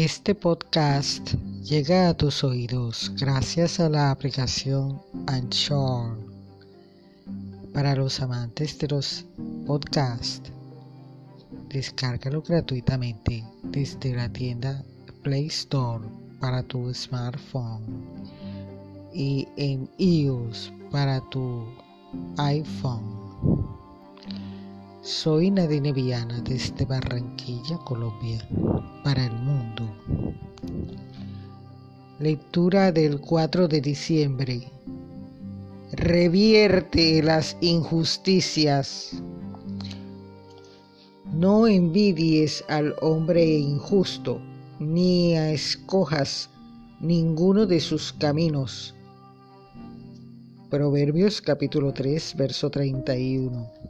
Este podcast llega a tus oídos gracias a la aplicación Anchor. Para los amantes de los podcasts, descárgalo gratuitamente desde la tienda Play Store para tu smartphone y en iOS para tu iPhone. Soy Nadine Viana desde Barranquilla, Colombia, para el mundo. Lectura del 4 de diciembre. Revierte las injusticias. No envidies al hombre injusto, ni escojas ninguno de sus caminos. Proverbios capítulo 3, verso 31.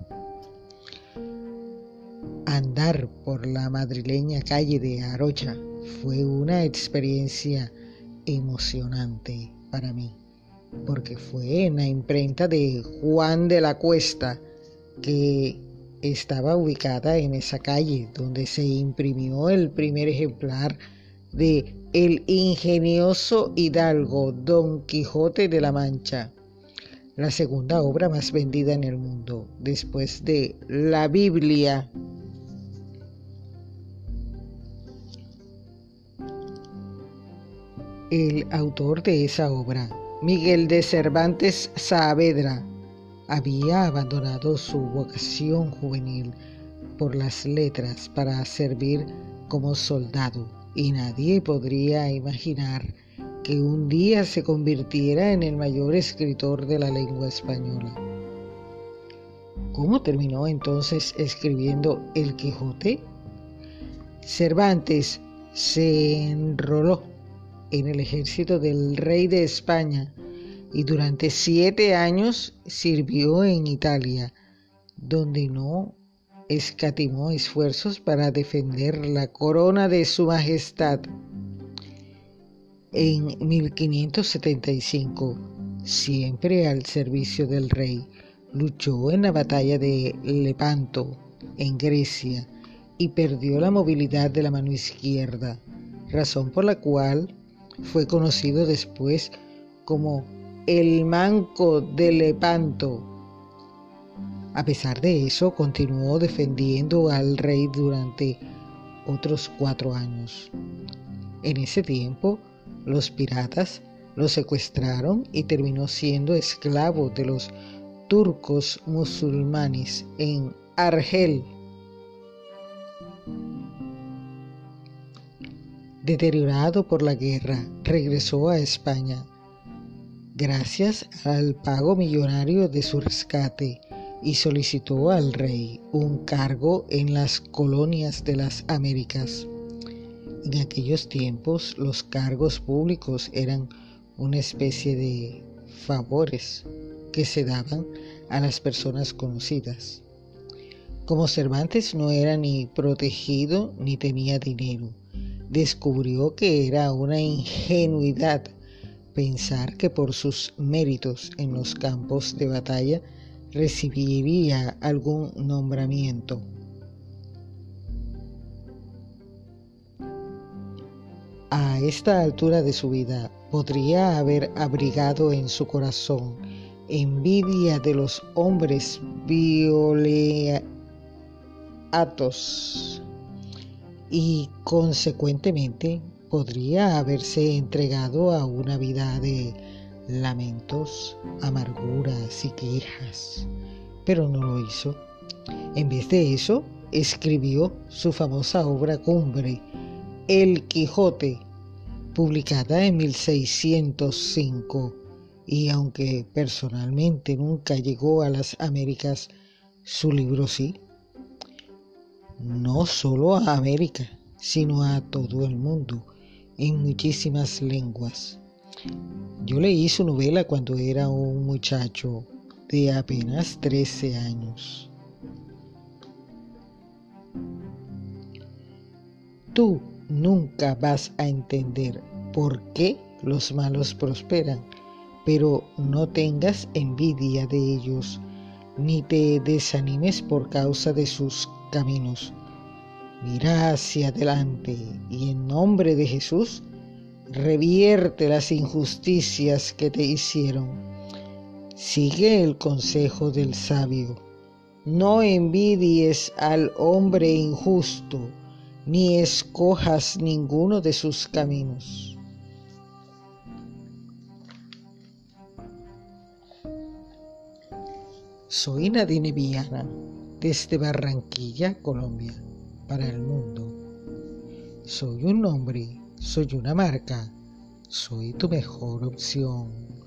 Andar por la madrileña calle de Arocha fue una experiencia emocionante para mí, porque fue en la imprenta de Juan de la Cuesta que estaba ubicada en esa calle donde se imprimió el primer ejemplar de El ingenioso hidalgo Don Quijote de la Mancha, la segunda obra más vendida en el mundo, después de la Biblia El autor de esa obra, Miguel de Cervantes Saavedra, había abandonado su vocación juvenil por las letras para servir como soldado y nadie podría imaginar que un día se convirtiera en el mayor escritor de la lengua española. ¿Cómo terminó entonces escribiendo El Quijote? Cervantes se enroló en el ejército del rey de España y durante siete años sirvió en Italia, donde no escatimó esfuerzos para defender la corona de su majestad. En 1575, siempre al servicio del rey, luchó en la batalla de Lepanto, en Grecia, y perdió la movilidad de la mano izquierda, razón por la cual fue conocido después como el Manco de Lepanto. A pesar de eso, continuó defendiendo al rey durante otros cuatro años. En ese tiempo, los piratas lo secuestraron y terminó siendo esclavo de los turcos musulmanes en Argel, deteriorado por la guerra, regresó a España. Gracias al pago millonario de su rescate y solicitó al rey un cargo en las colonias de las Américas. En aquellos tiempos los cargos públicos eran una especie de favores que se daban a las personas conocidas. Como Cervantes no era ni protegido ni tenía dinero, descubrió que era una ingenuidad pensar que por sus méritos en los campos de batalla recibiría algún nombramiento. A esta altura de su vida podría haber abrigado en su corazón envidia de los hombres violeatos y consecuentemente podría haberse entregado a una vida de lamentos, amarguras y quejas, pero no lo hizo. En vez de eso, escribió su famosa obra cumbre, El Quijote, publicada en 1605, y aunque personalmente nunca llegó a las Américas, su libro sí no solo a América, sino a todo el mundo, en muchísimas lenguas. Yo leí su novela cuando era un muchacho de apenas 13 años. Tú nunca vas a entender por qué los malos prosperan, pero no tengas envidia de ellos, ni te desanimes por causa de sus caminos, Mira hacia adelante y en nombre de Jesús, revierte las injusticias que te hicieron. Sigue el consejo del sabio. No envidies al hombre injusto, ni escojas ninguno de sus caminos. Soy Nadine Viana, desde Barranquilla, Colombia para el mundo. Soy un hombre, soy una marca, soy tu mejor opción.